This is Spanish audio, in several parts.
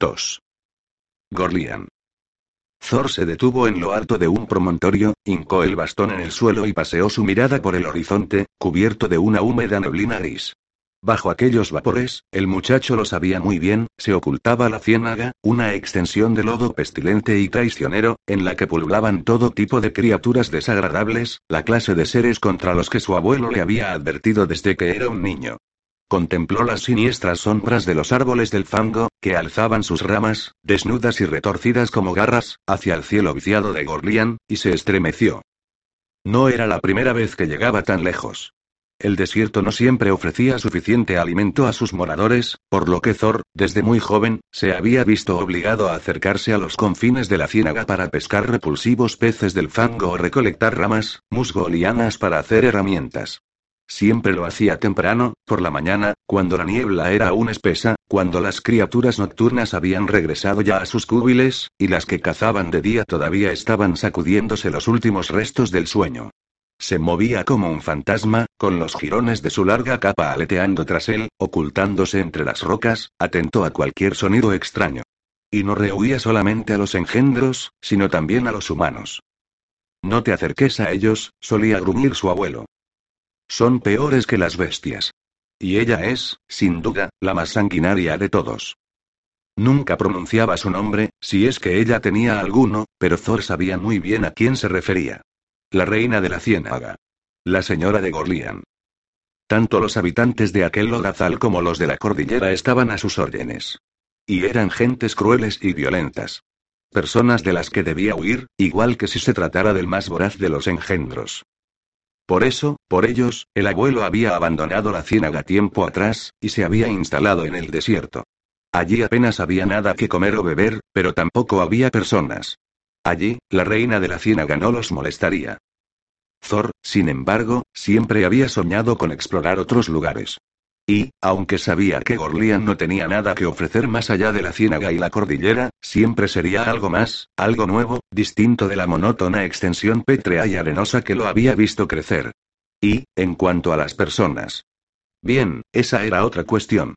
2. Gorlian. Thor se detuvo en lo alto de un promontorio, hincó el bastón en el suelo y paseó su mirada por el horizonte, cubierto de una húmeda neblina gris. Bajo aquellos vapores, el muchacho lo sabía muy bien, se ocultaba la ciénaga, una extensión de lodo pestilente y traicionero, en la que pululaban todo tipo de criaturas desagradables, la clase de seres contra los que su abuelo le había advertido desde que era un niño. Contempló las siniestras sombras de los árboles del fango, que alzaban sus ramas, desnudas y retorcidas como garras, hacia el cielo viciado de Gorlian, y se estremeció. No era la primera vez que llegaba tan lejos. El desierto no siempre ofrecía suficiente alimento a sus moradores, por lo que Thor, desde muy joven, se había visto obligado a acercarse a los confines de la ciénaga para pescar repulsivos peces del fango o recolectar ramas, musgo o lianas para hacer herramientas. Siempre lo hacía temprano, por la mañana, cuando la niebla era aún espesa, cuando las criaturas nocturnas habían regresado ya a sus cúbiles, y las que cazaban de día todavía estaban sacudiéndose los últimos restos del sueño. Se movía como un fantasma, con los jirones de su larga capa aleteando tras él, ocultándose entre las rocas, atento a cualquier sonido extraño. Y no rehuía solamente a los engendros, sino también a los humanos. No te acerques a ellos, solía gruñir su abuelo. Son peores que las bestias. Y ella es, sin duda, la más sanguinaria de todos. Nunca pronunciaba su nombre, si es que ella tenía alguno, pero Thor sabía muy bien a quién se refería. La reina de la ciénaga. La señora de Gorlian. Tanto los habitantes de aquel lodazal como los de la cordillera estaban a sus órdenes. Y eran gentes crueles y violentas. Personas de las que debía huir, igual que si se tratara del más voraz de los engendros. Por eso, por ellos, el abuelo había abandonado la ciénaga tiempo atrás, y se había instalado en el desierto. Allí apenas había nada que comer o beber, pero tampoco había personas. Allí, la reina de la ciénaga no los molestaría. Thor, sin embargo, siempre había soñado con explorar otros lugares. Y, aunque sabía que Gorlian no tenía nada que ofrecer más allá de la ciénaga y la cordillera, siempre sería algo más, algo nuevo, distinto de la monótona extensión pétrea y arenosa que lo había visto crecer. Y, en cuanto a las personas. Bien, esa era otra cuestión.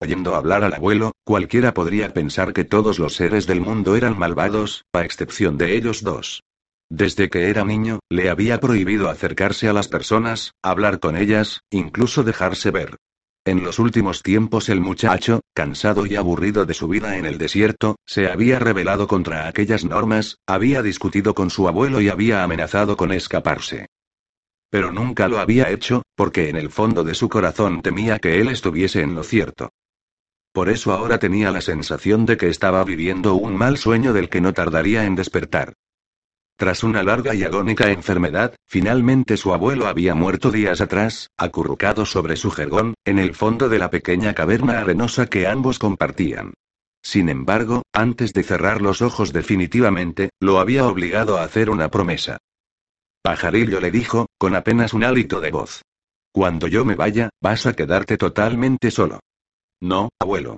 Oyendo hablar al abuelo, cualquiera podría pensar que todos los seres del mundo eran malvados, a excepción de ellos dos. Desde que era niño, le había prohibido acercarse a las personas, hablar con ellas, incluso dejarse ver. En los últimos tiempos el muchacho, cansado y aburrido de su vida en el desierto, se había rebelado contra aquellas normas, había discutido con su abuelo y había amenazado con escaparse. Pero nunca lo había hecho, porque en el fondo de su corazón temía que él estuviese en lo cierto. Por eso ahora tenía la sensación de que estaba viviendo un mal sueño del que no tardaría en despertar. Tras una larga y agónica enfermedad, finalmente su abuelo había muerto días atrás, acurrucado sobre su jergón, en el fondo de la pequeña caverna arenosa que ambos compartían. Sin embargo, antes de cerrar los ojos definitivamente, lo había obligado a hacer una promesa. Pajarillo le dijo, con apenas un hálito de voz. Cuando yo me vaya, vas a quedarte totalmente solo. No, abuelo.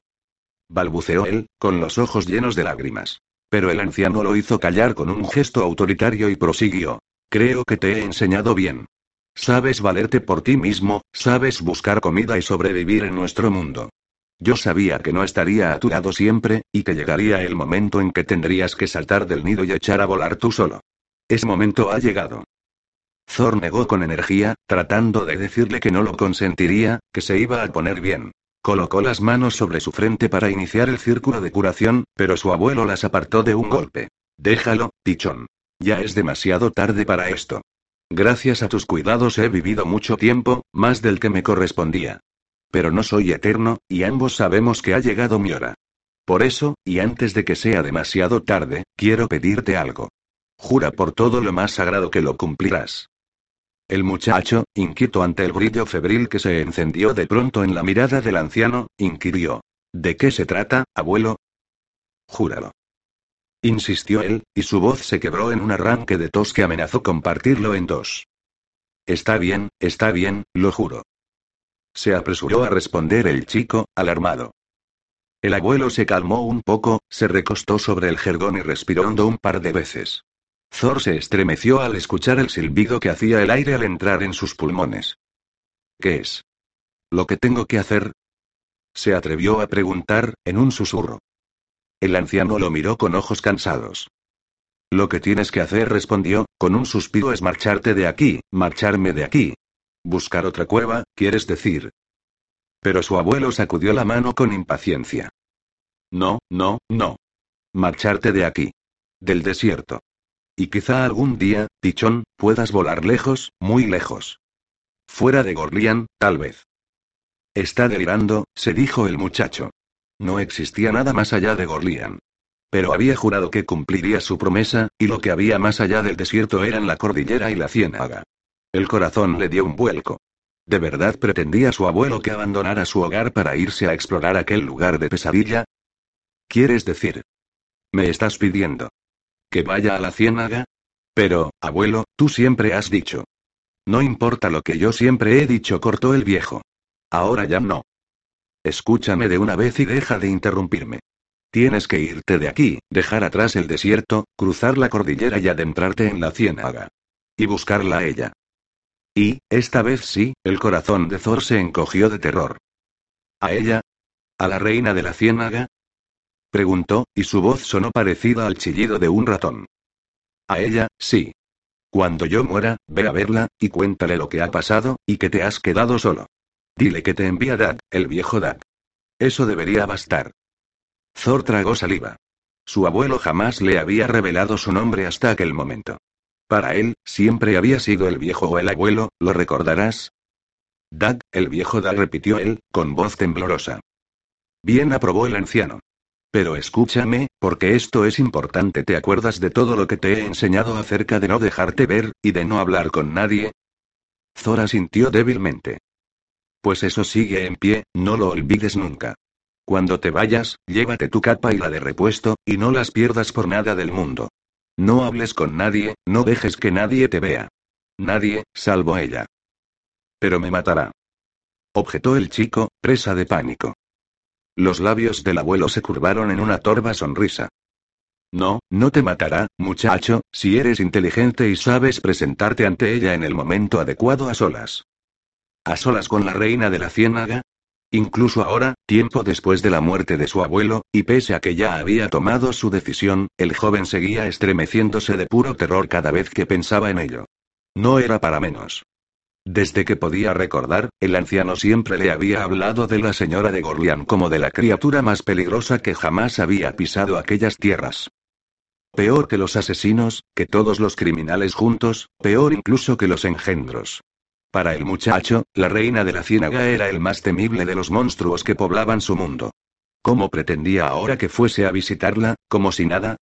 Balbuceó él, con los ojos llenos de lágrimas. Pero el anciano lo hizo callar con un gesto autoritario y prosiguió. Creo que te he enseñado bien. Sabes valerte por ti mismo, sabes buscar comida y sobrevivir en nuestro mundo. Yo sabía que no estaría a tu lado siempre, y que llegaría el momento en que tendrías que saltar del nido y echar a volar tú solo. Ese momento ha llegado. Thor negó con energía, tratando de decirle que no lo consentiría, que se iba a poner bien. Colocó las manos sobre su frente para iniciar el círculo de curación, pero su abuelo las apartó de un golpe. Déjalo, pichón. Ya es demasiado tarde para esto. Gracias a tus cuidados he vivido mucho tiempo, más del que me correspondía. Pero no soy eterno, y ambos sabemos que ha llegado mi hora. Por eso, y antes de que sea demasiado tarde, quiero pedirte algo. Jura por todo lo más sagrado que lo cumplirás. El muchacho, inquieto ante el brillo febril que se encendió de pronto en la mirada del anciano, inquirió. ¿De qué se trata, abuelo? Júralo. Insistió él, y su voz se quebró en un arranque de tos que amenazó con partirlo en dos. Está bien, está bien, lo juro. Se apresuró a responder el chico, alarmado. El abuelo se calmó un poco, se recostó sobre el jergón y respiró un par de veces. Thor se estremeció al escuchar el silbido que hacía el aire al entrar en sus pulmones. ¿Qué es? ¿Lo que tengo que hacer? Se atrevió a preguntar, en un susurro. El anciano lo miró con ojos cansados. Lo que tienes que hacer, respondió, con un suspiro, es marcharte de aquí, marcharme de aquí. Buscar otra cueva, quieres decir. Pero su abuelo sacudió la mano con impaciencia. No, no, no. Marcharte de aquí. Del desierto. Y quizá algún día, pichón, puedas volar lejos, muy lejos. Fuera de Gorlian, tal vez. Está delirando, se dijo el muchacho. No existía nada más allá de Gorlian. Pero había jurado que cumpliría su promesa, y lo que había más allá del desierto eran la cordillera y la ciénaga. El corazón le dio un vuelco. ¿De verdad pretendía su abuelo que abandonara su hogar para irse a explorar aquel lugar de pesadilla? ¿Quieres decir? ¿Me estás pidiendo? ¿Que vaya a la ciénaga? Pero, abuelo, tú siempre has dicho. No importa lo que yo siempre he dicho, cortó el viejo. Ahora ya no. Escúchame de una vez y deja de interrumpirme. Tienes que irte de aquí, dejar atrás el desierto, cruzar la cordillera y adentrarte en la ciénaga. Y buscarla a ella. Y, esta vez sí, el corazón de Thor se encogió de terror. ¿A ella? ¿A la reina de la ciénaga? Preguntó, y su voz sonó parecida al chillido de un ratón. A ella, sí. Cuando yo muera, ve a verla, y cuéntale lo que ha pasado, y que te has quedado solo. Dile que te envía Dad, el viejo Dad. Eso debería bastar. Thor tragó saliva. Su abuelo jamás le había revelado su nombre hasta aquel momento. Para él, siempre había sido el viejo o el abuelo, ¿lo recordarás? Dad, el viejo Dad repitió él, con voz temblorosa. Bien aprobó el anciano. Pero escúchame, porque esto es importante. ¿Te acuerdas de todo lo que te he enseñado acerca de no dejarte ver, y de no hablar con nadie? Zora sintió débilmente. Pues eso sigue en pie, no lo olvides nunca. Cuando te vayas, llévate tu capa y la de repuesto, y no las pierdas por nada del mundo. No hables con nadie, no dejes que nadie te vea. Nadie, salvo ella. Pero me matará. Objetó el chico, presa de pánico. Los labios del abuelo se curvaron en una torva sonrisa. No, no te matará, muchacho, si eres inteligente y sabes presentarte ante ella en el momento adecuado a solas. ¿A solas con la reina de la ciénaga? Incluso ahora, tiempo después de la muerte de su abuelo, y pese a que ya había tomado su decisión, el joven seguía estremeciéndose de puro terror cada vez que pensaba en ello. No era para menos. Desde que podía recordar, el anciano siempre le había hablado de la señora de Gorlian como de la criatura más peligrosa que jamás había pisado aquellas tierras. Peor que los asesinos, que todos los criminales juntos, peor incluso que los engendros. Para el muchacho, la reina de la ciénaga era el más temible de los monstruos que poblaban su mundo. ¿Cómo pretendía ahora que fuese a visitarla, como si nada?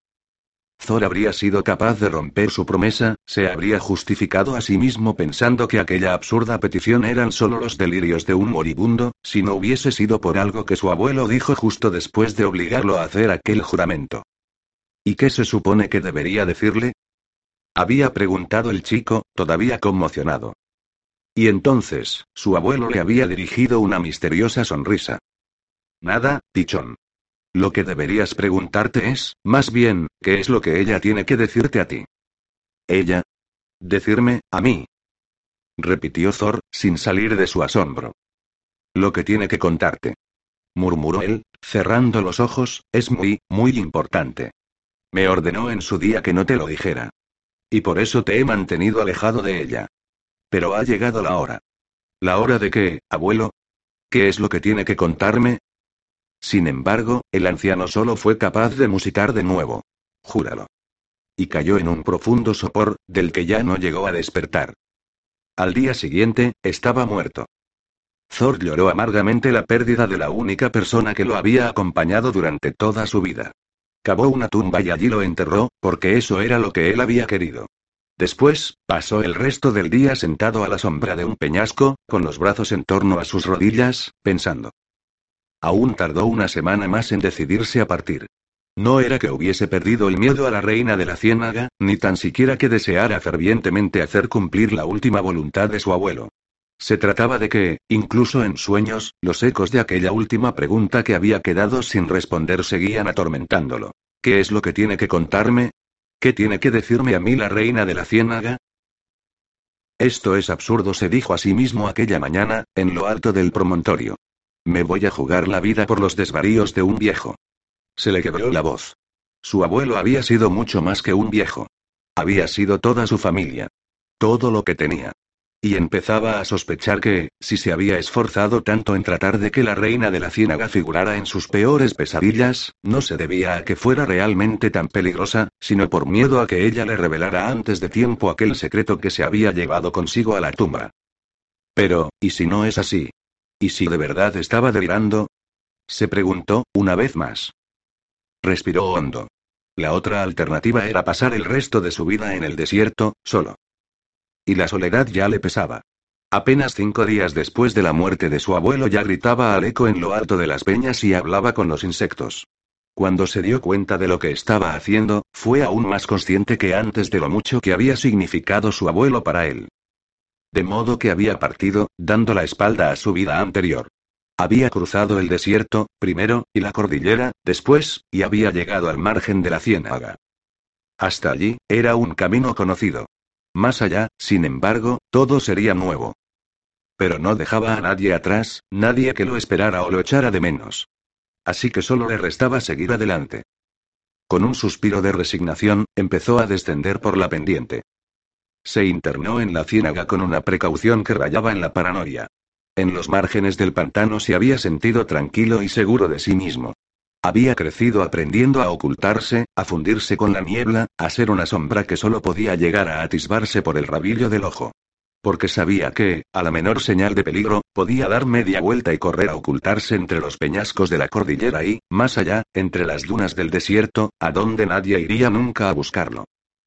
Thor habría sido capaz de romper su promesa, se habría justificado a sí mismo pensando que aquella absurda petición eran solo los delirios de un moribundo, si no hubiese sido por algo que su abuelo dijo justo después de obligarlo a hacer aquel juramento. ¿Y qué se supone que debería decirle? Había preguntado el chico, todavía conmocionado. Y entonces, su abuelo le había dirigido una misteriosa sonrisa. Nada, pichón. Lo que deberías preguntarte es, más bien, ¿qué es lo que ella tiene que decirte a ti? Ella. Decirme, a mí. Repitió Thor, sin salir de su asombro. Lo que tiene que contarte. Murmuró él, cerrando los ojos, es muy, muy importante. Me ordenó en su día que no te lo dijera. Y por eso te he mantenido alejado de ella. Pero ha llegado la hora. ¿La hora de qué, abuelo? ¿Qué es lo que tiene que contarme? Sin embargo, el anciano solo fue capaz de musicar de nuevo. Júralo. Y cayó en un profundo sopor, del que ya no llegó a despertar. Al día siguiente, estaba muerto. Thor lloró amargamente la pérdida de la única persona que lo había acompañado durante toda su vida. Cavó una tumba y allí lo enterró, porque eso era lo que él había querido. Después, pasó el resto del día sentado a la sombra de un peñasco, con los brazos en torno a sus rodillas, pensando. Aún tardó una semana más en decidirse a partir. No era que hubiese perdido el miedo a la reina de la ciénaga, ni tan siquiera que deseara fervientemente hacer cumplir la última voluntad de su abuelo. Se trataba de que, incluso en sueños, los ecos de aquella última pregunta que había quedado sin responder seguían atormentándolo. ¿Qué es lo que tiene que contarme? ¿Qué tiene que decirme a mí la reina de la ciénaga? Esto es absurdo, se dijo a sí mismo aquella mañana, en lo alto del promontorio. Me voy a jugar la vida por los desvaríos de un viejo. Se le quebró la voz. Su abuelo había sido mucho más que un viejo. Había sido toda su familia. Todo lo que tenía. Y empezaba a sospechar que, si se había esforzado tanto en tratar de que la reina de la ciénaga figurara en sus peores pesadillas, no se debía a que fuera realmente tan peligrosa, sino por miedo a que ella le revelara antes de tiempo aquel secreto que se había llevado consigo a la tumba. Pero, ¿y si no es así? ¿Y si de verdad estaba delirando? Se preguntó, una vez más. Respiró hondo. La otra alternativa era pasar el resto de su vida en el desierto, solo. Y la soledad ya le pesaba. Apenas cinco días después de la muerte de su abuelo ya gritaba al eco en lo alto de las peñas y hablaba con los insectos. Cuando se dio cuenta de lo que estaba haciendo, fue aún más consciente que antes de lo mucho que había significado su abuelo para él. De modo que había partido, dando la espalda a su vida anterior. Había cruzado el desierto, primero, y la cordillera, después, y había llegado al margen de la ciénaga. Hasta allí, era un camino conocido. Más allá, sin embargo, todo sería nuevo. Pero no dejaba a nadie atrás, nadie que lo esperara o lo echara de menos. Así que solo le restaba seguir adelante. Con un suspiro de resignación, empezó a descender por la pendiente. Se internó en la ciénaga con una precaución que rayaba en la paranoia. En los márgenes del pantano se había sentido tranquilo y seguro de sí mismo. Había crecido aprendiendo a ocultarse, a fundirse con la niebla, a ser una sombra que solo podía llegar a atisbarse por el rabillo del ojo. Porque sabía que, a la menor señal de peligro, podía dar media vuelta y correr a ocultarse entre los peñascos de la cordillera y, más allá, entre las dunas del desierto, a donde nadie iría nunca a buscarlo.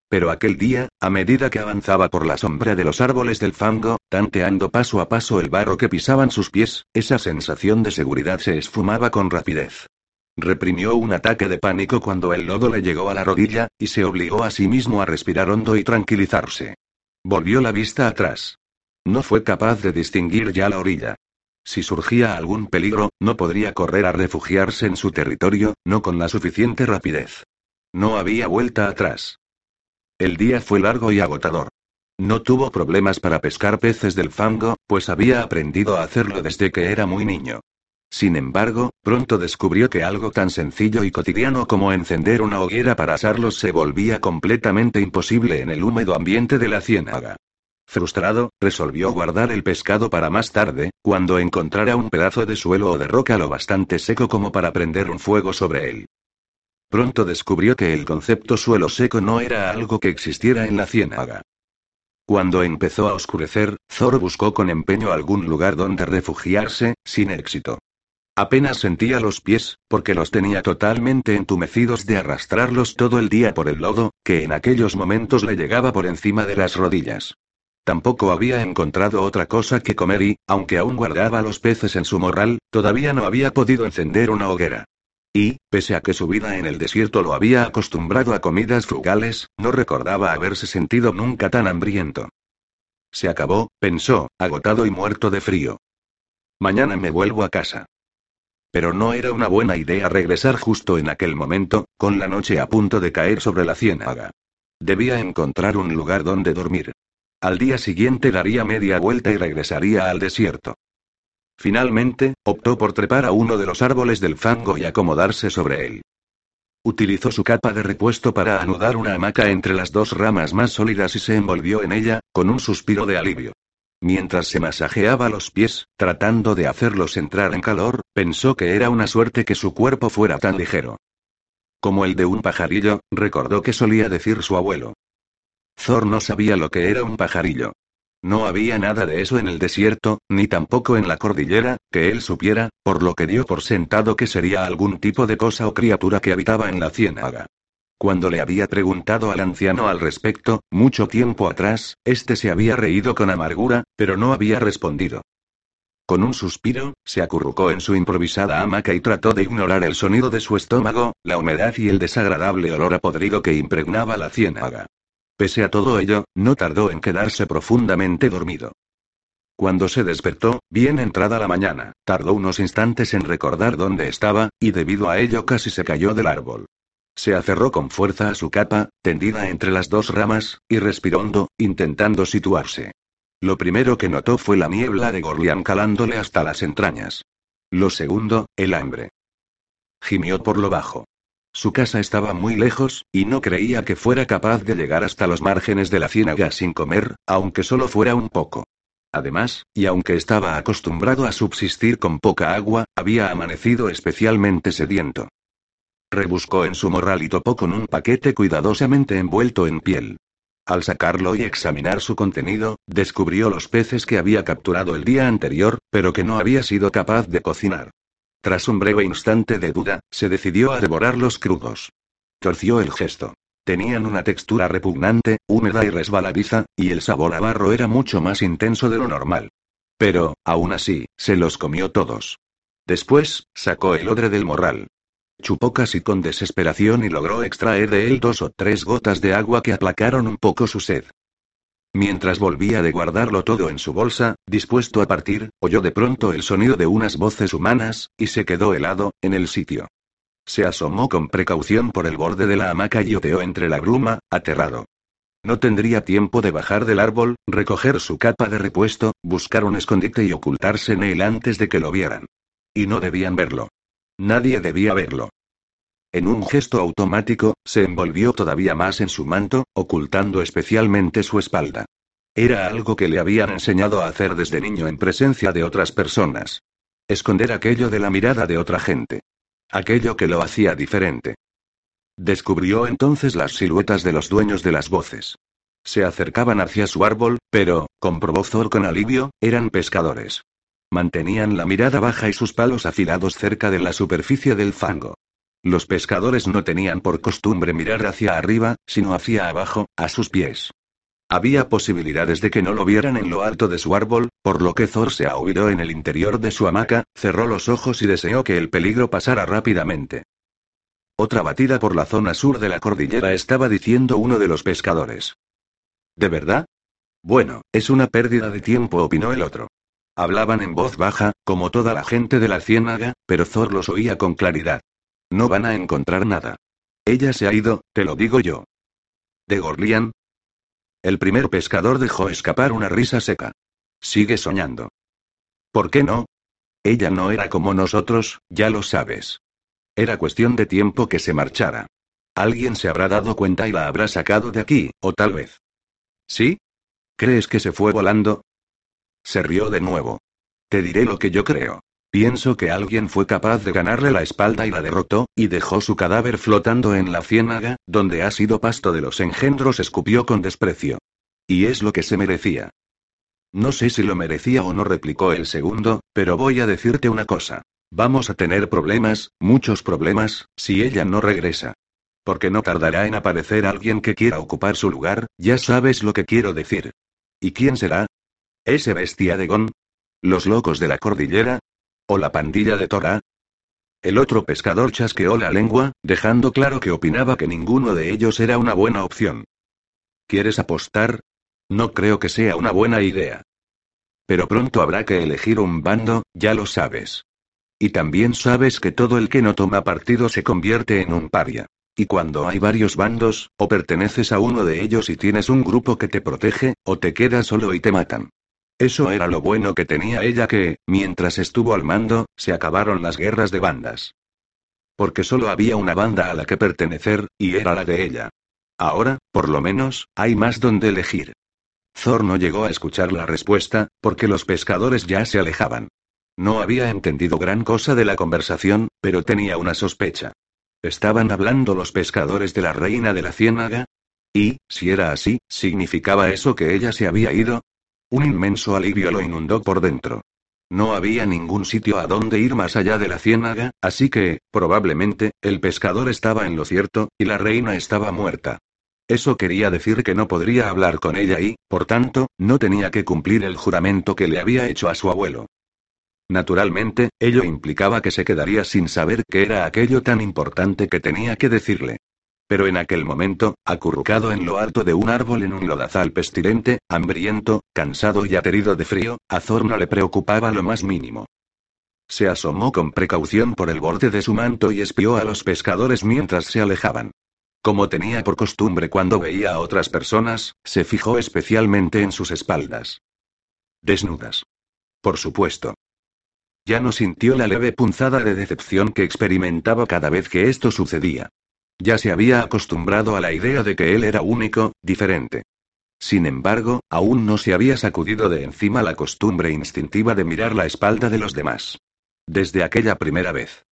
Pero aquel día, a medida que avanzaba por la sombra de los árboles del fango, tanteando paso a paso el barro que pisaban sus pies, esa sensación de seguridad se esfumaba con rapidez. Reprimió un ataque de pánico cuando el lodo le llegó a la rodilla, y se obligó a sí mismo a respirar hondo y tranquilizarse. Volvió la vista atrás. No fue capaz de distinguir ya la orilla. Si surgía algún peligro, no podría correr a refugiarse en su territorio, no con la suficiente rapidez. No había vuelta atrás. El día fue largo y agotador. No tuvo problemas para pescar peces del fango, pues había aprendido a hacerlo desde que era muy niño. Sin embargo, pronto descubrió que algo tan sencillo y cotidiano como encender una hoguera para asarlos se volvía completamente imposible en el húmedo ambiente de la ciénaga. Frustrado, resolvió guardar el pescado para más tarde, cuando encontrara un pedazo de suelo o de roca lo bastante seco como para prender un fuego sobre él. Pronto descubrió que el concepto suelo seco no era algo que existiera en la ciénaga. Cuando empezó a oscurecer, Thor buscó con empeño algún lugar donde refugiarse, sin éxito. Apenas sentía los pies, porque los tenía totalmente entumecidos de arrastrarlos todo el día por el lodo, que en aquellos momentos le llegaba por encima de las rodillas. Tampoco había encontrado otra cosa que comer y, aunque aún guardaba los peces en su morral, todavía no había podido encender una hoguera. Y, pese a que su vida en el desierto lo había acostumbrado a comidas frugales, no recordaba haberse sentido nunca tan hambriento. Se acabó, pensó, agotado y muerto de frío. Mañana me vuelvo a casa. Pero no era una buena idea regresar justo en aquel momento, con la noche a punto de caer sobre la ciénaga. Debía encontrar un lugar donde dormir. Al día siguiente daría media vuelta y regresaría al desierto. Finalmente, optó por trepar a uno de los árboles del fango y acomodarse sobre él. Utilizó su capa de repuesto para anudar una hamaca entre las dos ramas más sólidas y se envolvió en ella, con un suspiro de alivio. Mientras se masajeaba los pies, tratando de hacerlos entrar en calor, pensó que era una suerte que su cuerpo fuera tan ligero. Como el de un pajarillo, recordó que solía decir su abuelo. Thor no sabía lo que era un pajarillo. No había nada de eso en el desierto, ni tampoco en la cordillera, que él supiera, por lo que dio por sentado que sería algún tipo de cosa o criatura que habitaba en la ciénaga. Cuando le había preguntado al anciano al respecto, mucho tiempo atrás, este se había reído con amargura, pero no había respondido. Con un suspiro, se acurrucó en su improvisada hamaca y trató de ignorar el sonido de su estómago, la humedad y el desagradable olor a podrido que impregnaba la ciénaga. Pese a todo ello, no tardó en quedarse profundamente dormido. Cuando se despertó, bien entrada la mañana, tardó unos instantes en recordar dónde estaba, y debido a ello casi se cayó del árbol. Se aferró con fuerza a su capa, tendida entre las dos ramas, y respiró hondo, intentando situarse. Lo primero que notó fue la niebla de Gorlian calándole hasta las entrañas. Lo segundo, el hambre. Gimió por lo bajo. Su casa estaba muy lejos, y no creía que fuera capaz de llegar hasta los márgenes de la ciénaga sin comer, aunque solo fuera un poco. Además, y aunque estaba acostumbrado a subsistir con poca agua, había amanecido especialmente sediento. Rebuscó en su morral y topó con un paquete cuidadosamente envuelto en piel. Al sacarlo y examinar su contenido, descubrió los peces que había capturado el día anterior, pero que no había sido capaz de cocinar. Tras un breve instante de duda, se decidió a devorarlos crudos. Torció el gesto. Tenían una textura repugnante, húmeda y resbaladiza, y el sabor a barro era mucho más intenso de lo normal. Pero, aún así, se los comió todos. Después, sacó el odre del morral. Chupó casi con desesperación y logró extraer de él dos o tres gotas de agua que aplacaron un poco su sed. Mientras volvía de guardarlo todo en su bolsa, dispuesto a partir, oyó de pronto el sonido de unas voces humanas, y se quedó helado, en el sitio. Se asomó con precaución por el borde de la hamaca y oteó entre la bruma, aterrado. No tendría tiempo de bajar del árbol, recoger su capa de repuesto, buscar un escondite y ocultarse en él antes de que lo vieran. Y no debían verlo. Nadie debía verlo. En un gesto automático, se envolvió todavía más en su manto, ocultando especialmente su espalda. Era algo que le habían enseñado a hacer desde niño en presencia de otras personas. Esconder aquello de la mirada de otra gente. Aquello que lo hacía diferente. Descubrió entonces las siluetas de los dueños de las voces. Se acercaban hacia su árbol, pero, comprobó Thor con alivio, eran pescadores. Mantenían la mirada baja y sus palos afilados cerca de la superficie del fango. Los pescadores no tenían por costumbre mirar hacia arriba, sino hacia abajo, a sus pies. Había posibilidades de que no lo vieran en lo alto de su árbol, por lo que Thor se ahuyó en el interior de su hamaca, cerró los ojos y deseó que el peligro pasara rápidamente. Otra batida por la zona sur de la cordillera estaba diciendo uno de los pescadores. ¿De verdad? Bueno, es una pérdida de tiempo, opinó el otro. Hablaban en voz baja, como toda la gente de la ciénaga, pero Thor los oía con claridad. No van a encontrar nada. Ella se ha ido, te lo digo yo. ¿De Gorlian? El primer pescador dejó escapar una risa seca. Sigue soñando. ¿Por qué no? Ella no era como nosotros, ya lo sabes. Era cuestión de tiempo que se marchara. Alguien se habrá dado cuenta y la habrá sacado de aquí, o tal vez. ¿Sí? ¿Crees que se fue volando? Se rió de nuevo. Te diré lo que yo creo. Pienso que alguien fue capaz de ganarle la espalda y la derrotó, y dejó su cadáver flotando en la ciénaga, donde ha sido pasto de los engendros, escupió con desprecio. Y es lo que se merecía. No sé si lo merecía o no, replicó el segundo, pero voy a decirte una cosa. Vamos a tener problemas, muchos problemas, si ella no regresa. Porque no tardará en aparecer alguien que quiera ocupar su lugar, ya sabes lo que quiero decir. ¿Y quién será? ¿Ese bestia de Gon? ¿Los locos de la cordillera? ¿O la pandilla de Torah? El otro pescador chasqueó la lengua, dejando claro que opinaba que ninguno de ellos era una buena opción. ¿Quieres apostar? No creo que sea una buena idea. Pero pronto habrá que elegir un bando, ya lo sabes. Y también sabes que todo el que no toma partido se convierte en un paria. Y cuando hay varios bandos, o perteneces a uno de ellos y tienes un grupo que te protege, o te quedas solo y te matan. Eso era lo bueno que tenía ella que, mientras estuvo al mando, se acabaron las guerras de bandas. Porque solo había una banda a la que pertenecer, y era la de ella. Ahora, por lo menos, hay más donde elegir. Thor no llegó a escuchar la respuesta, porque los pescadores ya se alejaban. No había entendido gran cosa de la conversación, pero tenía una sospecha. ¿Estaban hablando los pescadores de la reina de la ciénaga? Y, si era así, ¿significaba eso que ella se había ido? Un inmenso alivio lo inundó por dentro. No había ningún sitio a donde ir más allá de la ciénaga, así que, probablemente, el pescador estaba en lo cierto, y la reina estaba muerta. Eso quería decir que no podría hablar con ella y, por tanto, no tenía que cumplir el juramento que le había hecho a su abuelo. Naturalmente, ello implicaba que se quedaría sin saber qué era aquello tan importante que tenía que decirle. Pero en aquel momento, acurrucado en lo alto de un árbol en un lodazal pestilente, hambriento, cansado y aterido de frío, a Thor no le preocupaba lo más mínimo. Se asomó con precaución por el borde de su manto y espió a los pescadores mientras se alejaban. Como tenía por costumbre cuando veía a otras personas, se fijó especialmente en sus espaldas. Desnudas. Por supuesto. Ya no sintió la leve punzada de decepción que experimentaba cada vez que esto sucedía. Ya se había acostumbrado a la idea de que él era único, diferente. Sin embargo, aún no se había sacudido de encima la costumbre instintiva de mirar la espalda de los demás. Desde aquella primera vez.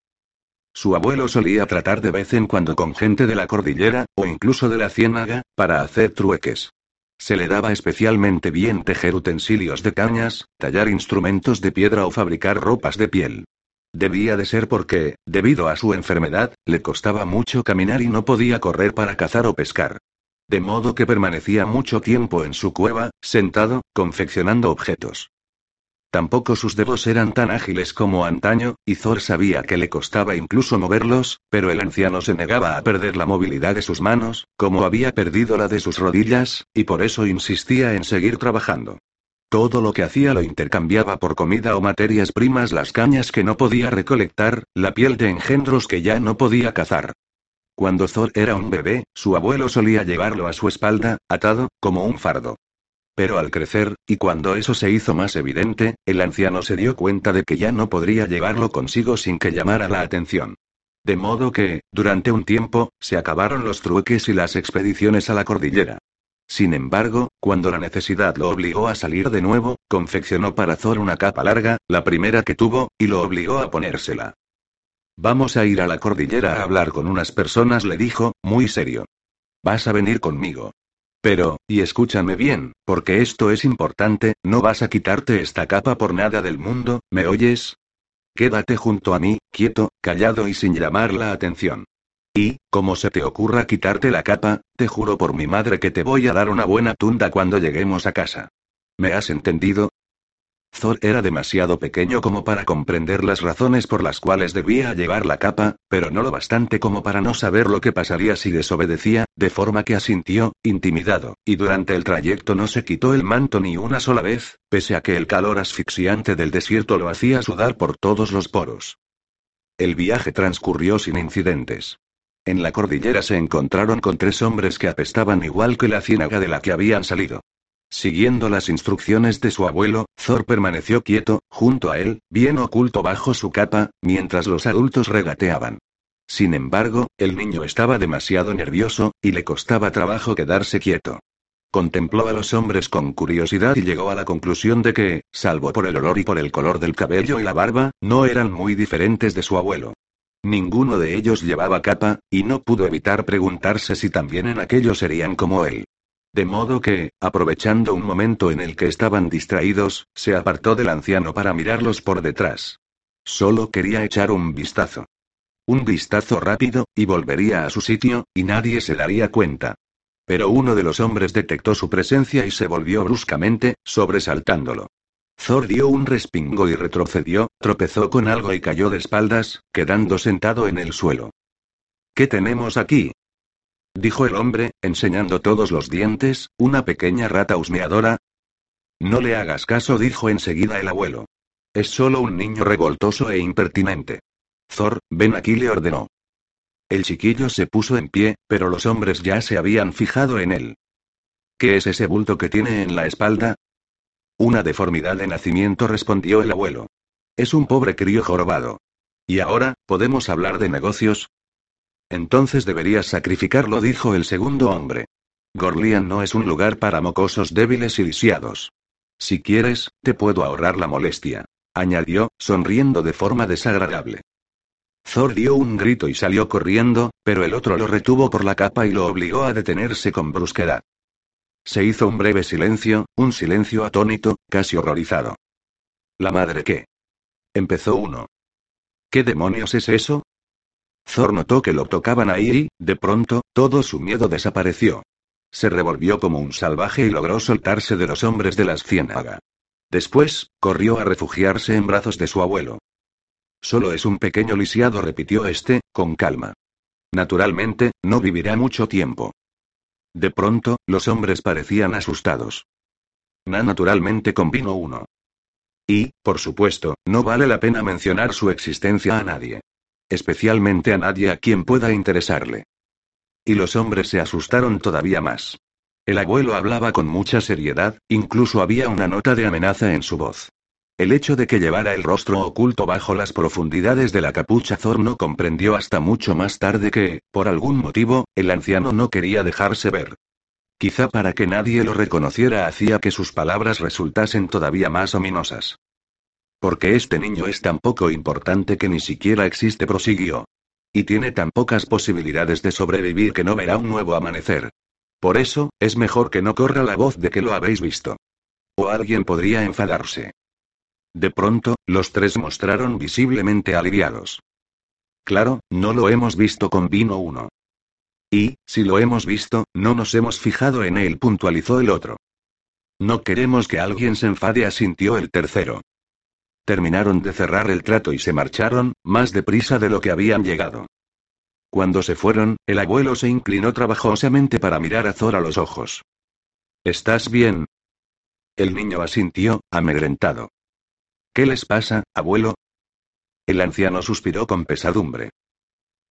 Su abuelo solía tratar de vez en cuando con gente de la cordillera, o incluso de la ciénaga, para hacer trueques. Se le daba especialmente bien tejer utensilios de cañas, tallar instrumentos de piedra o fabricar ropas de piel. Debía de ser porque, debido a su enfermedad, le costaba mucho caminar y no podía correr para cazar o pescar. De modo que permanecía mucho tiempo en su cueva, sentado, confeccionando objetos. Tampoco sus dedos eran tan ágiles como antaño, y Thor sabía que le costaba incluso moverlos, pero el anciano se negaba a perder la movilidad de sus manos, como había perdido la de sus rodillas, y por eso insistía en seguir trabajando. Todo lo que hacía lo intercambiaba por comida o materias primas, las cañas que no podía recolectar, la piel de engendros que ya no podía cazar. Cuando Thor era un bebé, su abuelo solía llevarlo a su espalda, atado, como un fardo. Pero al crecer, y cuando eso se hizo más evidente, el anciano se dio cuenta de que ya no podría llevarlo consigo sin que llamara la atención. De modo que, durante un tiempo, se acabaron los trueques y las expediciones a la cordillera. Sin embargo, cuando la necesidad lo obligó a salir de nuevo, confeccionó para Thor una capa larga, la primera que tuvo, y lo obligó a ponérsela. Vamos a ir a la cordillera a hablar con unas personas, le dijo, muy serio. Vas a venir conmigo. Pero, y escúchame bien, porque esto es importante, no vas a quitarte esta capa por nada del mundo, ¿me oyes? Quédate junto a mí, quieto, callado y sin llamar la atención. Y, como se te ocurra quitarte la capa, te juro por mi madre que te voy a dar una buena tunda cuando lleguemos a casa. ¿Me has entendido? Thor era demasiado pequeño como para comprender las razones por las cuales debía llevar la capa, pero no lo bastante como para no saber lo que pasaría si desobedecía, de forma que asintió, intimidado, y durante el trayecto no se quitó el manto ni una sola vez, pese a que el calor asfixiante del desierto lo hacía sudar por todos los poros. El viaje transcurrió sin incidentes. En la cordillera se encontraron con tres hombres que apestaban igual que la ciénaga de la que habían salido. Siguiendo las instrucciones de su abuelo, Thor permaneció quieto, junto a él, bien oculto bajo su capa, mientras los adultos regateaban. Sin embargo, el niño estaba demasiado nervioso, y le costaba trabajo quedarse quieto. Contempló a los hombres con curiosidad y llegó a la conclusión de que, salvo por el olor y por el color del cabello y la barba, no eran muy diferentes de su abuelo. Ninguno de ellos llevaba capa, y no pudo evitar preguntarse si también en aquello serían como él. De modo que, aprovechando un momento en el que estaban distraídos, se apartó del anciano para mirarlos por detrás. Solo quería echar un vistazo. Un vistazo rápido, y volvería a su sitio, y nadie se daría cuenta. Pero uno de los hombres detectó su presencia y se volvió bruscamente, sobresaltándolo. Thor dio un respingo y retrocedió, tropezó con algo y cayó de espaldas, quedando sentado en el suelo. ¿Qué tenemos aquí? dijo el hombre, enseñando todos los dientes, una pequeña rata husmeadora. No le hagas caso, dijo enseguida el abuelo. Es solo un niño revoltoso e impertinente. Thor, ven aquí, le ordenó. El chiquillo se puso en pie, pero los hombres ya se habían fijado en él. ¿Qué es ese bulto que tiene en la espalda? Una deformidad de nacimiento, respondió el abuelo. Es un pobre crío jorobado. ¿Y ahora, podemos hablar de negocios? Entonces deberías sacrificarlo, dijo el segundo hombre. Gorlian no es un lugar para mocosos débiles y lisiados. Si quieres, te puedo ahorrar la molestia. Añadió, sonriendo de forma desagradable. Thor dio un grito y salió corriendo, pero el otro lo retuvo por la capa y lo obligó a detenerse con brusquedad. Se hizo un breve silencio, un silencio atónito, casi horrorizado. ¿La madre qué? Empezó uno. ¿Qué demonios es eso? Thor notó que lo tocaban ahí y, de pronto, todo su miedo desapareció. Se revolvió como un salvaje y logró soltarse de los hombres de las ciénaga. Después, corrió a refugiarse en brazos de su abuelo. Solo es un pequeño lisiado, repitió este, con calma. Naturalmente, no vivirá mucho tiempo. De pronto, los hombres parecían asustados. Na naturalmente convino uno. Y, por supuesto, no vale la pena mencionar su existencia a nadie. Especialmente a nadie a quien pueda interesarle. Y los hombres se asustaron todavía más. El abuelo hablaba con mucha seriedad, incluso había una nota de amenaza en su voz. El hecho de que llevara el rostro oculto bajo las profundidades de la capucha Thor no comprendió hasta mucho más tarde que, por algún motivo, el anciano no quería dejarse ver. Quizá para que nadie lo reconociera hacía que sus palabras resultasen todavía más ominosas. Porque este niño es tan poco importante que ni siquiera existe, prosiguió. Y tiene tan pocas posibilidades de sobrevivir que no verá un nuevo amanecer. Por eso, es mejor que no corra la voz de que lo habéis visto. O alguien podría enfadarse. De pronto, los tres mostraron visiblemente aliviados. Claro, no lo hemos visto con vino uno. Y, si lo hemos visto, no nos hemos fijado en él, puntualizó el otro. No queremos que alguien se enfade, asintió el tercero. Terminaron de cerrar el trato y se marcharon, más deprisa de lo que habían llegado. Cuando se fueron, el abuelo se inclinó trabajosamente para mirar a Thor a los ojos. ¿Estás bien? El niño asintió, amedrentado. ¿Qué les pasa, abuelo? El anciano suspiró con pesadumbre.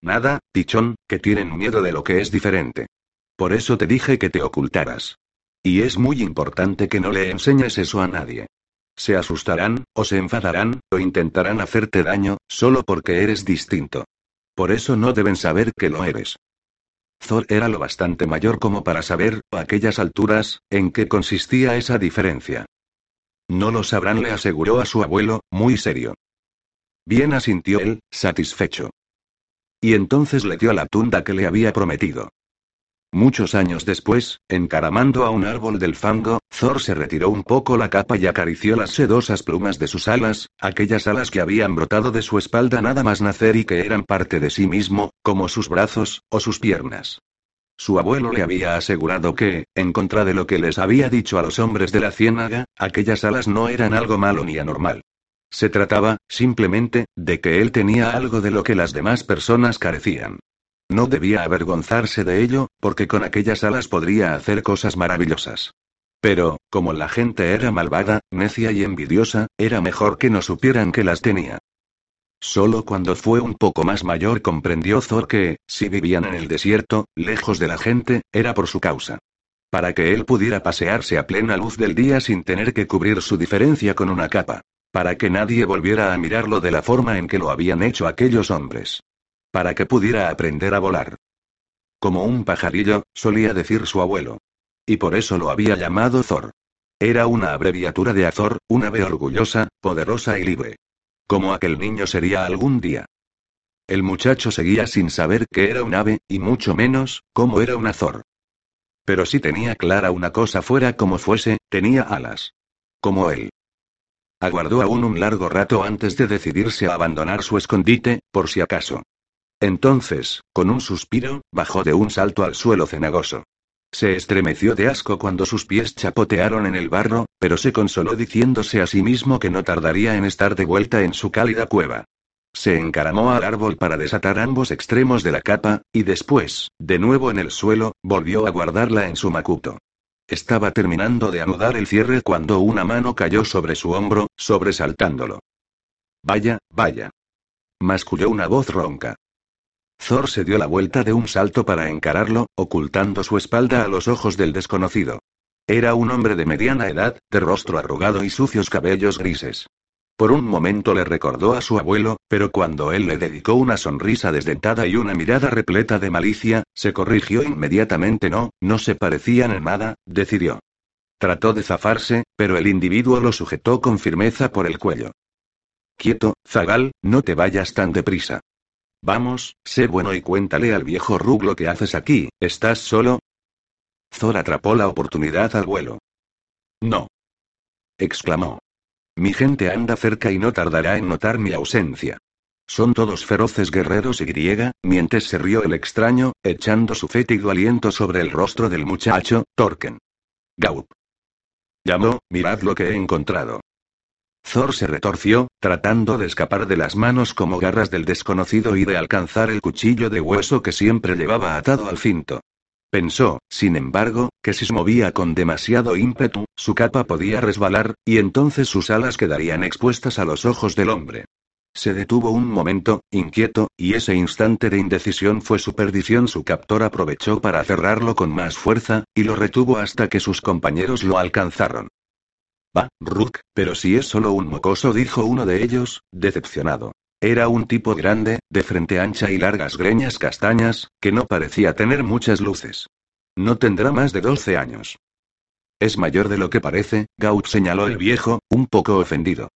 Nada, pichón, que tienen miedo de lo que es diferente. Por eso te dije que te ocultaras. Y es muy importante que no le enseñes eso a nadie. Se asustarán, o se enfadarán, o intentarán hacerte daño, solo porque eres distinto. Por eso no deben saber que lo eres. Thor era lo bastante mayor como para saber, a aquellas alturas, en qué consistía esa diferencia. No lo sabrán, le aseguró a su abuelo, muy serio. Bien asintió él, satisfecho. Y entonces le dio la tunda que le había prometido. Muchos años después, encaramando a un árbol del fango, Thor se retiró un poco la capa y acarició las sedosas plumas de sus alas, aquellas alas que habían brotado de su espalda nada más nacer y que eran parte de sí mismo, como sus brazos, o sus piernas. Su abuelo le había asegurado que, en contra de lo que les había dicho a los hombres de la ciénaga, aquellas alas no eran algo malo ni anormal. Se trataba, simplemente, de que él tenía algo de lo que las demás personas carecían. No debía avergonzarse de ello, porque con aquellas alas podría hacer cosas maravillosas. Pero, como la gente era malvada, necia y envidiosa, era mejor que no supieran que las tenía. Solo cuando fue un poco más mayor comprendió Thor que, si vivían en el desierto, lejos de la gente, era por su causa. Para que él pudiera pasearse a plena luz del día sin tener que cubrir su diferencia con una capa. Para que nadie volviera a mirarlo de la forma en que lo habían hecho aquellos hombres. Para que pudiera aprender a volar. Como un pajarillo, solía decir su abuelo. Y por eso lo había llamado Thor. Era una abreviatura de Azor, un ave orgullosa, poderosa y libre. Como aquel niño sería algún día. El muchacho seguía sin saber qué era un ave, y mucho menos, cómo era un Azor. Pero si tenía clara una cosa fuera como fuese, tenía alas. Como él. Aguardó aún un largo rato antes de decidirse a abandonar su escondite, por si acaso. Entonces, con un suspiro, bajó de un salto al suelo cenagoso. Se estremeció de asco cuando sus pies chapotearon en el barro, pero se consoló diciéndose a sí mismo que no tardaría en estar de vuelta en su cálida cueva. Se encaramó al árbol para desatar ambos extremos de la capa, y después, de nuevo en el suelo, volvió a guardarla en su macuto. Estaba terminando de anudar el cierre cuando una mano cayó sobre su hombro, sobresaltándolo. Vaya, vaya. Masculló una voz ronca. Thor se dio la vuelta de un salto para encararlo, ocultando su espalda a los ojos del desconocido. Era un hombre de mediana edad, de rostro arrugado y sucios cabellos grises. Por un momento le recordó a su abuelo, pero cuando él le dedicó una sonrisa desdentada y una mirada repleta de malicia, se corrigió inmediatamente. No, no se parecían en nada, decidió. Trató de zafarse, pero el individuo lo sujetó con firmeza por el cuello. Quieto, Zagal, no te vayas tan deprisa. Vamos, sé bueno y cuéntale al viejo Rug lo que haces aquí, ¿estás solo? Thor atrapó la oportunidad al vuelo. No. exclamó. Mi gente anda cerca y no tardará en notar mi ausencia. Son todos feroces guerreros y griega, mientras se rió el extraño, echando su fétido aliento sobre el rostro del muchacho, Torken. Gaup. Llamó, mirad lo que he encontrado. Thor se retorció, tratando de escapar de las manos como garras del desconocido y de alcanzar el cuchillo de hueso que siempre llevaba atado al cinto. Pensó, sin embargo, que si se movía con demasiado ímpetu, su capa podía resbalar, y entonces sus alas quedarían expuestas a los ojos del hombre. Se detuvo un momento, inquieto, y ese instante de indecisión fue su perdición. Su captor aprovechó para cerrarlo con más fuerza, y lo retuvo hasta que sus compañeros lo alcanzaron. Va, Rook, pero si es solo un mocoso, dijo uno de ellos, decepcionado. Era un tipo grande, de frente ancha y largas greñas castañas, que no parecía tener muchas luces. No tendrá más de 12 años. Es mayor de lo que parece, Gaut señaló el viejo, un poco ofendido.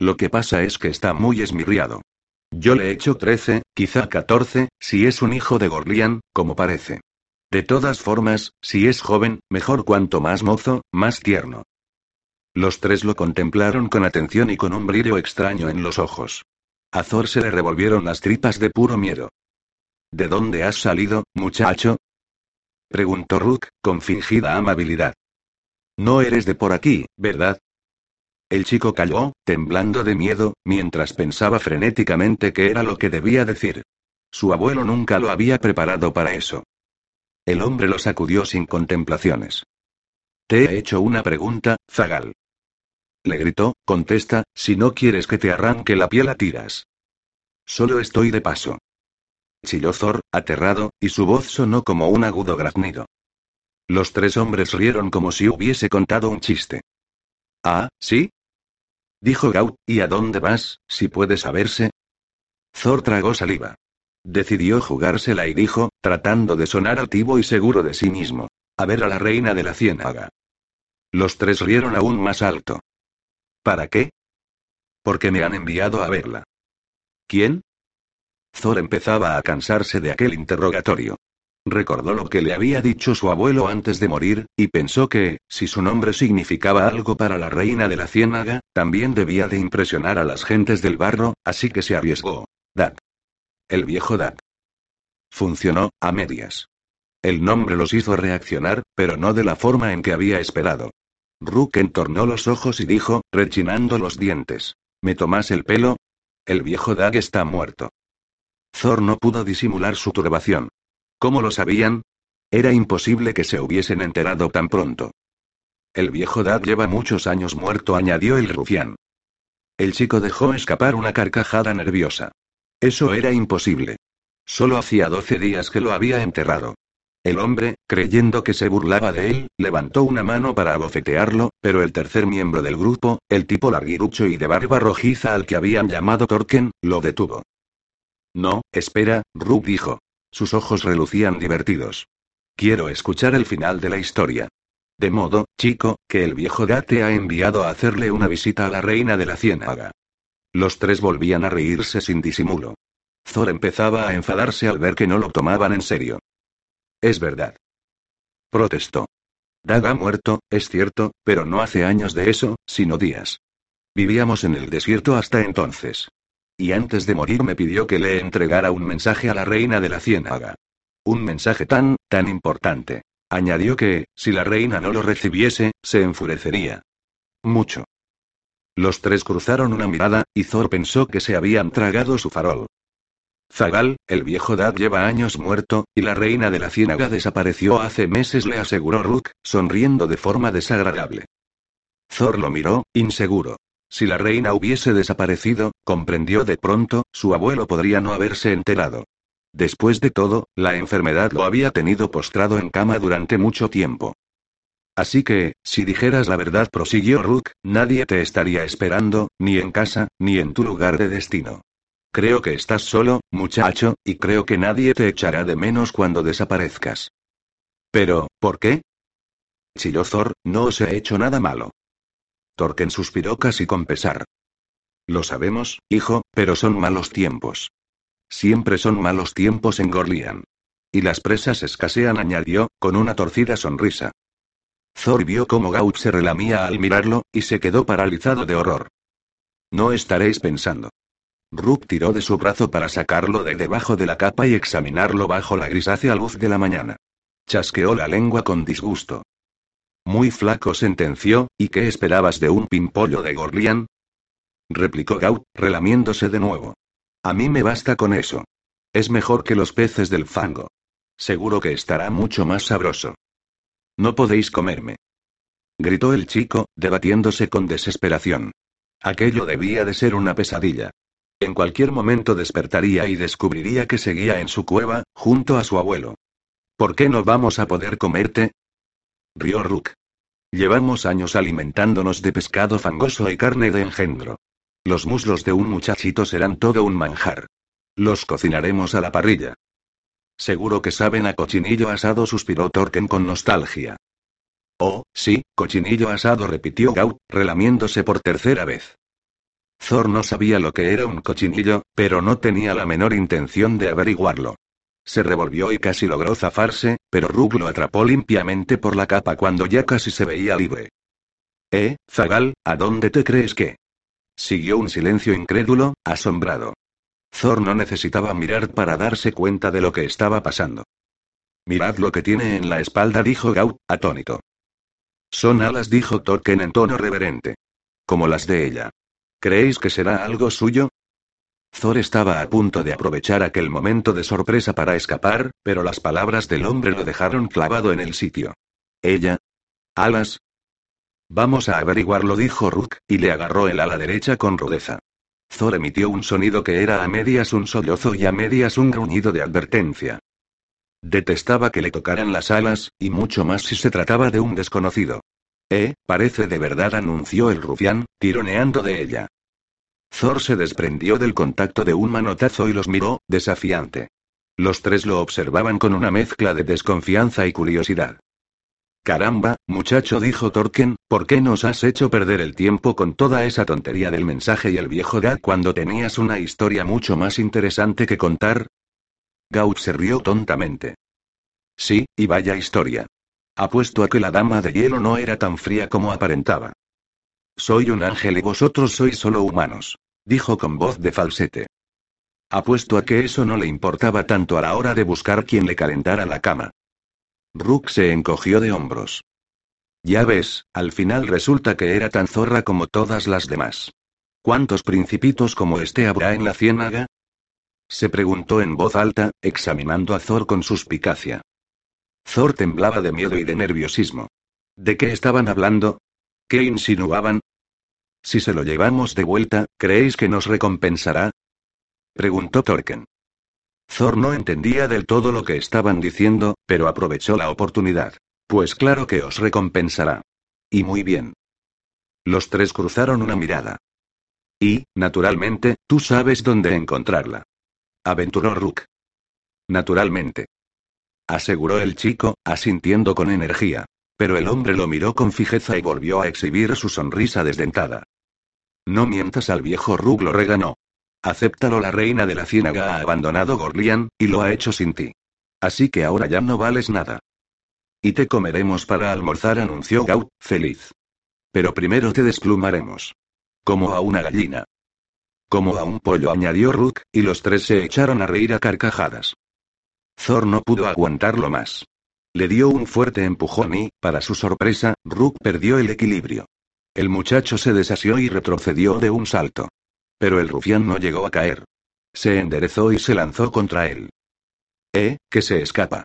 Lo que pasa es que está muy esmirriado. Yo le he hecho 13, quizá 14, si es un hijo de Gorlian, como parece. De todas formas, si es joven, mejor cuanto más mozo, más tierno. Los tres lo contemplaron con atención y con un brillo extraño en los ojos. A Thor se le revolvieron las tripas de puro miedo. ¿De dónde has salido, muchacho? preguntó Rook, con fingida amabilidad. No eres de por aquí, ¿verdad? El chico calló, temblando de miedo, mientras pensaba frenéticamente qué era lo que debía decir. Su abuelo nunca lo había preparado para eso. El hombre lo sacudió sin contemplaciones. Te he hecho una pregunta, Zagal le gritó, contesta, si no quieres que te arranque la piel a tiras. Solo estoy de paso. Chilló Thor, aterrado, y su voz sonó como un agudo graznido. Los tres hombres rieron como si hubiese contado un chiste. Ah, ¿sí? Dijo Gaut, ¿y a dónde vas, si puede saberse? Thor tragó saliva. Decidió jugársela y dijo, tratando de sonar altivo y seguro de sí mismo. A ver a la reina de la ciénaga. Los tres rieron aún más alto. ¿Para qué? Porque me han enviado a verla. ¿Quién? Thor empezaba a cansarse de aquel interrogatorio. Recordó lo que le había dicho su abuelo antes de morir, y pensó que, si su nombre significaba algo para la reina de la ciénaga, también debía de impresionar a las gentes del barro, así que se arriesgó. Dad. El viejo Dad. Funcionó, a medias. El nombre los hizo reaccionar, pero no de la forma en que había esperado. Rook entornó los ojos y dijo, rechinando los dientes. ¿Me tomas el pelo? El viejo Dag está muerto. Thor no pudo disimular su turbación. ¿Cómo lo sabían? Era imposible que se hubiesen enterado tan pronto. El viejo Dag lleva muchos años muerto, añadió el rufián. El chico dejó escapar una carcajada nerviosa. Eso era imposible. Solo hacía doce días que lo había enterrado. El hombre, creyendo que se burlaba de él, levantó una mano para abofetearlo, pero el tercer miembro del grupo, el tipo larguirucho y de barba rojiza al que habían llamado Torken, lo detuvo. No, espera, Rook dijo. Sus ojos relucían divertidos. Quiero escuchar el final de la historia. De modo, chico, que el viejo Date ha enviado a hacerle una visita a la reina de la ciénaga. Los tres volvían a reírse sin disimulo. Thor empezaba a enfadarse al ver que no lo tomaban en serio. Es verdad. Protestó. Dag ha muerto, es cierto, pero no hace años de eso, sino días. Vivíamos en el desierto hasta entonces. Y antes de morir me pidió que le entregara un mensaje a la reina de la ciénaga. Un mensaje tan, tan importante. Añadió que, si la reina no lo recibiese, se enfurecería. Mucho. Los tres cruzaron una mirada, y Thor pensó que se habían tragado su farol. Zagal, el viejo Dad lleva años muerto, y la reina de la ciénaga desapareció hace meses, le aseguró Rook, sonriendo de forma desagradable. Thor lo miró, inseguro. Si la reina hubiese desaparecido, comprendió de pronto, su abuelo podría no haberse enterado. Después de todo, la enfermedad lo había tenido postrado en cama durante mucho tiempo. Así que, si dijeras la verdad, prosiguió Rook, nadie te estaría esperando, ni en casa, ni en tu lugar de destino. Creo que estás solo, muchacho, y creo que nadie te echará de menos cuando desaparezcas. Pero, ¿por qué? Chilló Thor, no os he hecho nada malo. Torken suspiró casi con pesar. Lo sabemos, hijo, pero son malos tiempos. Siempre son malos tiempos en Gorlian. Y las presas escasean, añadió, con una torcida sonrisa. Thor vio cómo Gaut se relamía al mirarlo, y se quedó paralizado de horror. No estaréis pensando. Rook tiró de su brazo para sacarlo de debajo de la capa y examinarlo bajo la grisácea luz de la mañana. Chasqueó la lengua con disgusto. Muy flaco sentenció, ¿y qué esperabas de un pimpollo de Gorlian? replicó Gaut, relamiéndose de nuevo. A mí me basta con eso. Es mejor que los peces del fango. Seguro que estará mucho más sabroso. No podéis comerme. Gritó el chico, debatiéndose con desesperación. Aquello debía de ser una pesadilla. En cualquier momento despertaría y descubriría que seguía en su cueva, junto a su abuelo. ¿Por qué no vamos a poder comerte? Rió Rook. Llevamos años alimentándonos de pescado fangoso y carne de engendro. Los muslos de un muchachito serán todo un manjar. Los cocinaremos a la parrilla. Seguro que saben a cochinillo asado, suspiró Torken con nostalgia. Oh, sí, cochinillo asado, repitió Gaut, relamiéndose por tercera vez. Thor no sabía lo que era un cochinillo, pero no tenía la menor intención de averiguarlo. Se revolvió y casi logró zafarse, pero Rug lo atrapó limpiamente por la capa cuando ya casi se veía libre. ¿Eh, Zagal, a dónde te crees que? Siguió un silencio incrédulo, asombrado. Thor no necesitaba mirar para darse cuenta de lo que estaba pasando. Mirad lo que tiene en la espalda, dijo Gaut, atónito. Son alas, dijo Tolkien en tono reverente. Como las de ella. ¿Creéis que será algo suyo? Thor estaba a punto de aprovechar aquel momento de sorpresa para escapar, pero las palabras del hombre lo dejaron clavado en el sitio. ¿Ella? ¿Alas? Vamos a averiguarlo, dijo Rook, y le agarró el ala derecha con rudeza. Thor emitió un sonido que era a medias un sollozo y a medias un gruñido de advertencia. Detestaba que le tocaran las alas, y mucho más si se trataba de un desconocido. Eh, parece de verdad, anunció el rufián, tironeando de ella. Thor se desprendió del contacto de un manotazo y los miró, desafiante. Los tres lo observaban con una mezcla de desconfianza y curiosidad. Caramba, muchacho, dijo Torken, ¿por qué nos has hecho perder el tiempo con toda esa tontería del mensaje y el viejo Gad cuando tenías una historia mucho más interesante que contar? Gaut se rió tontamente. Sí, y vaya historia. Apuesto a que la dama de hielo no era tan fría como aparentaba. Soy un ángel y vosotros sois solo humanos. Dijo con voz de falsete. Apuesto a que eso no le importaba tanto a la hora de buscar quien le calentara la cama. Rook se encogió de hombros. Ya ves, al final resulta que era tan zorra como todas las demás. ¿Cuántos principitos como este habrá en la ciénaga? Se preguntó en voz alta, examinando a Thor con suspicacia. Thor temblaba de miedo y de nerviosismo. ¿De qué estaban hablando? ¿Qué insinuaban? Si se lo llevamos de vuelta, ¿creéis que nos recompensará? Preguntó Torken. Thor no entendía del todo lo que estaban diciendo, pero aprovechó la oportunidad. Pues claro que os recompensará. Y muy bien. Los tres cruzaron una mirada. Y, naturalmente, tú sabes dónde encontrarla. Aventuró Rook. Naturalmente. Aseguró el chico, asintiendo con energía. Pero el hombre lo miró con fijeza y volvió a exhibir su sonrisa desdentada. No mientas al viejo Rug lo reganó. Acéptalo, la reina de la ciénaga ha abandonado Gorlian, y lo ha hecho sin ti. Así que ahora ya no vales nada. Y te comeremos para almorzar, anunció Gaut, feliz. Pero primero te desplumaremos. Como a una gallina. Como a un pollo, añadió Rook, y los tres se echaron a reír a carcajadas. Thor no pudo aguantarlo más. Le dio un fuerte empujón y, para su sorpresa, Rook perdió el equilibrio. El muchacho se desasió y retrocedió de un salto. Pero el rufián no llegó a caer. Se enderezó y se lanzó contra él. ¿Eh? Que se escapa.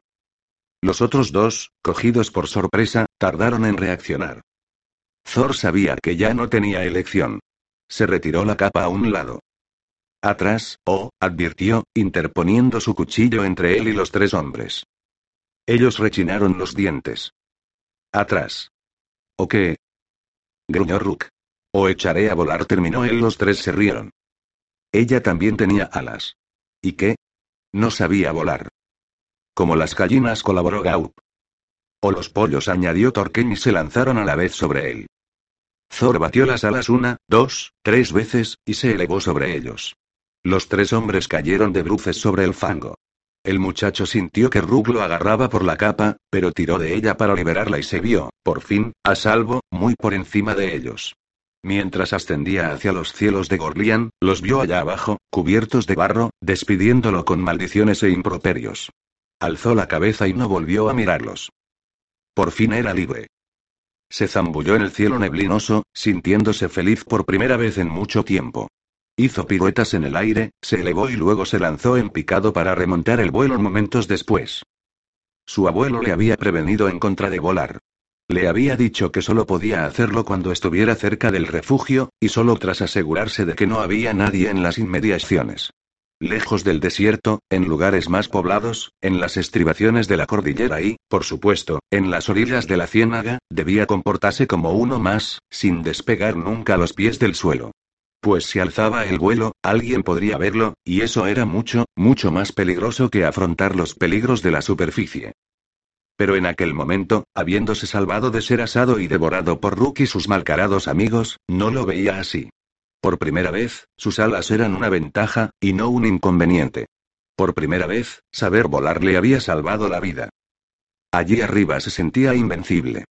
Los otros dos, cogidos por sorpresa, tardaron en reaccionar. Thor sabía que ya no tenía elección. Se retiró la capa a un lado. Atrás, oh, advirtió, interponiendo su cuchillo entre él y los tres hombres. Ellos rechinaron los dientes. Atrás. ¿O qué? Gruñó Rook. O echaré a volar, terminó él. Los tres se rieron. Ella también tenía alas. ¿Y qué? No sabía volar. Como las gallinas, colaboró Gaup. O los pollos, añadió Torken y se lanzaron a la vez sobre él. Thor batió las alas una, dos, tres veces, y se elevó sobre ellos. Los tres hombres cayeron de bruces sobre el fango. El muchacho sintió que Rug lo agarraba por la capa, pero tiró de ella para liberarla y se vio, por fin, a salvo, muy por encima de ellos. Mientras ascendía hacia los cielos de Gorlian, los vio allá abajo, cubiertos de barro, despidiéndolo con maldiciones e improperios. Alzó la cabeza y no volvió a mirarlos. Por fin era libre. Se zambulló en el cielo neblinoso, sintiéndose feliz por primera vez en mucho tiempo. Hizo piruetas en el aire, se elevó y luego se lanzó en picado para remontar el vuelo momentos después. Su abuelo le había prevenido en contra de volar. Le había dicho que solo podía hacerlo cuando estuviera cerca del refugio, y solo tras asegurarse de que no había nadie en las inmediaciones. Lejos del desierto, en lugares más poblados, en las estribaciones de la cordillera y, por supuesto, en las orillas de la ciénaga, debía comportarse como uno más, sin despegar nunca los pies del suelo. Pues si alzaba el vuelo, alguien podría verlo, y eso era mucho, mucho más peligroso que afrontar los peligros de la superficie. Pero en aquel momento, habiéndose salvado de ser asado y devorado por Rook y sus malcarados amigos, no lo veía así. Por primera vez, sus alas eran una ventaja, y no un inconveniente. Por primera vez, saber volar le había salvado la vida. Allí arriba se sentía invencible.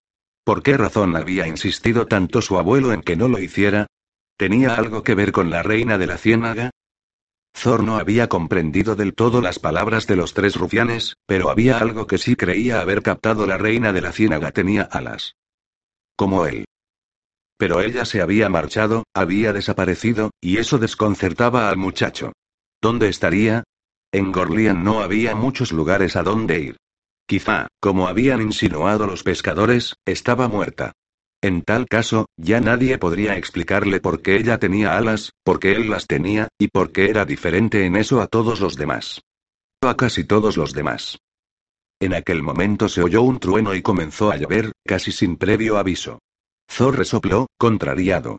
¿Por qué razón había insistido tanto su abuelo en que no lo hiciera? ¿Tenía algo que ver con la reina de la ciénaga? Thor no había comprendido del todo las palabras de los tres rufianes, pero había algo que sí creía haber captado la reina de la ciénaga tenía alas. Como él. Pero ella se había marchado, había desaparecido, y eso desconcertaba al muchacho. ¿Dónde estaría? En Gorlian no había muchos lugares a donde ir. Quizá, como habían insinuado los pescadores, estaba muerta. En tal caso, ya nadie podría explicarle por qué ella tenía alas, por qué él las tenía, y por qué era diferente en eso a todos los demás. A casi todos los demás. En aquel momento se oyó un trueno y comenzó a llover, casi sin previo aviso. Thor resopló, contrariado.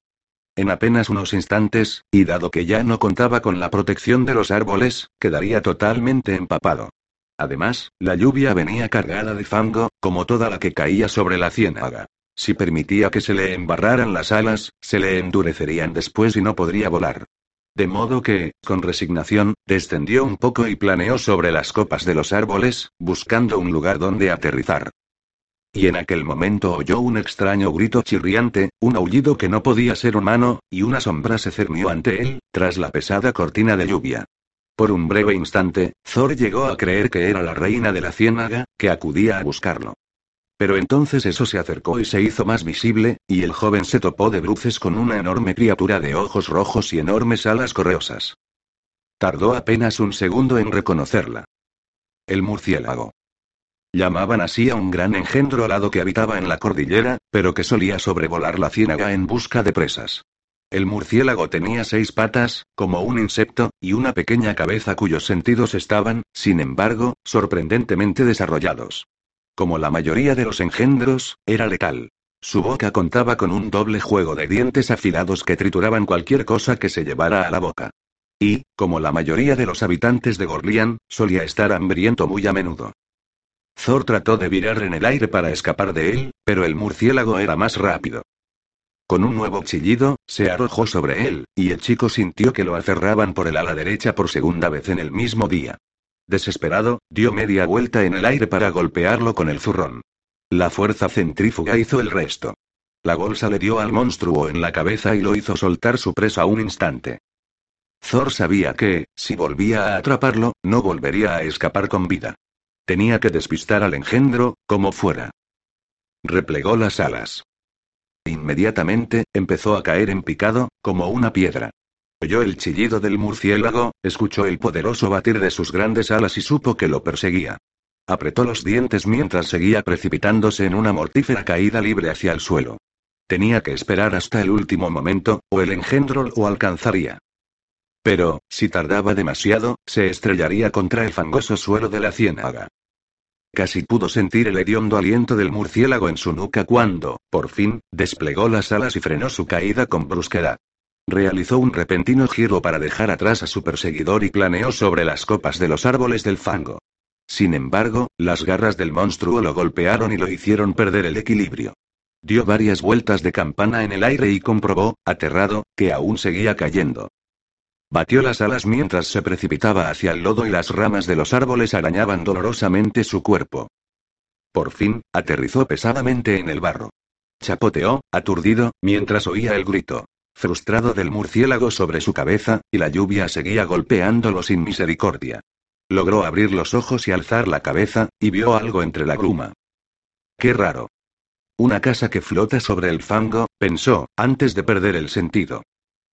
En apenas unos instantes, y dado que ya no contaba con la protección de los árboles, quedaría totalmente empapado. Además, la lluvia venía cargada de fango, como toda la que caía sobre la ciénaga. Si permitía que se le embarraran las alas, se le endurecerían después y no podría volar. De modo que, con resignación, descendió un poco y planeó sobre las copas de los árboles, buscando un lugar donde aterrizar. Y en aquel momento oyó un extraño grito chirriante, un aullido que no podía ser humano, y una sombra se cernió ante él, tras la pesada cortina de lluvia. Por un breve instante, Thor llegó a creer que era la reina de la ciénaga, que acudía a buscarlo. Pero entonces eso se acercó y se hizo más visible, y el joven se topó de bruces con una enorme criatura de ojos rojos y enormes alas correosas. Tardó apenas un segundo en reconocerla. El murciélago. Llamaban así a un gran engendro alado que habitaba en la cordillera, pero que solía sobrevolar la ciénaga en busca de presas. El murciélago tenía seis patas, como un insecto, y una pequeña cabeza cuyos sentidos estaban, sin embargo, sorprendentemente desarrollados. Como la mayoría de los engendros, era letal. Su boca contaba con un doble juego de dientes afilados que trituraban cualquier cosa que se llevara a la boca. Y, como la mayoría de los habitantes de Gorlian, solía estar hambriento muy a menudo. Thor trató de virar en el aire para escapar de él, pero el murciélago era más rápido. Con un nuevo chillido, se arrojó sobre él, y el chico sintió que lo aferraban por el ala derecha por segunda vez en el mismo día. Desesperado, dio media vuelta en el aire para golpearlo con el zurrón. La fuerza centrífuga hizo el resto. La bolsa le dio al monstruo en la cabeza y lo hizo soltar su presa un instante. Thor sabía que, si volvía a atraparlo, no volvería a escapar con vida. Tenía que despistar al engendro, como fuera. Replegó las alas. Inmediatamente, empezó a caer en picado, como una piedra. Oyó el chillido del murciélago, escuchó el poderoso batir de sus grandes alas y supo que lo perseguía. Apretó los dientes mientras seguía precipitándose en una mortífera caída libre hacia el suelo. Tenía que esperar hasta el último momento, o el engendro lo alcanzaría. Pero, si tardaba demasiado, se estrellaría contra el fangoso suelo de la ciénaga. Casi pudo sentir el hediondo aliento del murciélago en su nuca cuando, por fin, desplegó las alas y frenó su caída con brusquedad. Realizó un repentino giro para dejar atrás a su perseguidor y planeó sobre las copas de los árboles del fango. Sin embargo, las garras del monstruo lo golpearon y lo hicieron perder el equilibrio. Dio varias vueltas de campana en el aire y comprobó, aterrado, que aún seguía cayendo. Batió las alas mientras se precipitaba hacia el lodo y las ramas de los árboles arañaban dolorosamente su cuerpo. Por fin, aterrizó pesadamente en el barro. Chapoteó, aturdido, mientras oía el grito frustrado del murciélago sobre su cabeza, y la lluvia seguía golpeándolo sin misericordia. Logró abrir los ojos y alzar la cabeza, y vio algo entre la gruma. ¡Qué raro! Una casa que flota sobre el fango, pensó, antes de perder el sentido.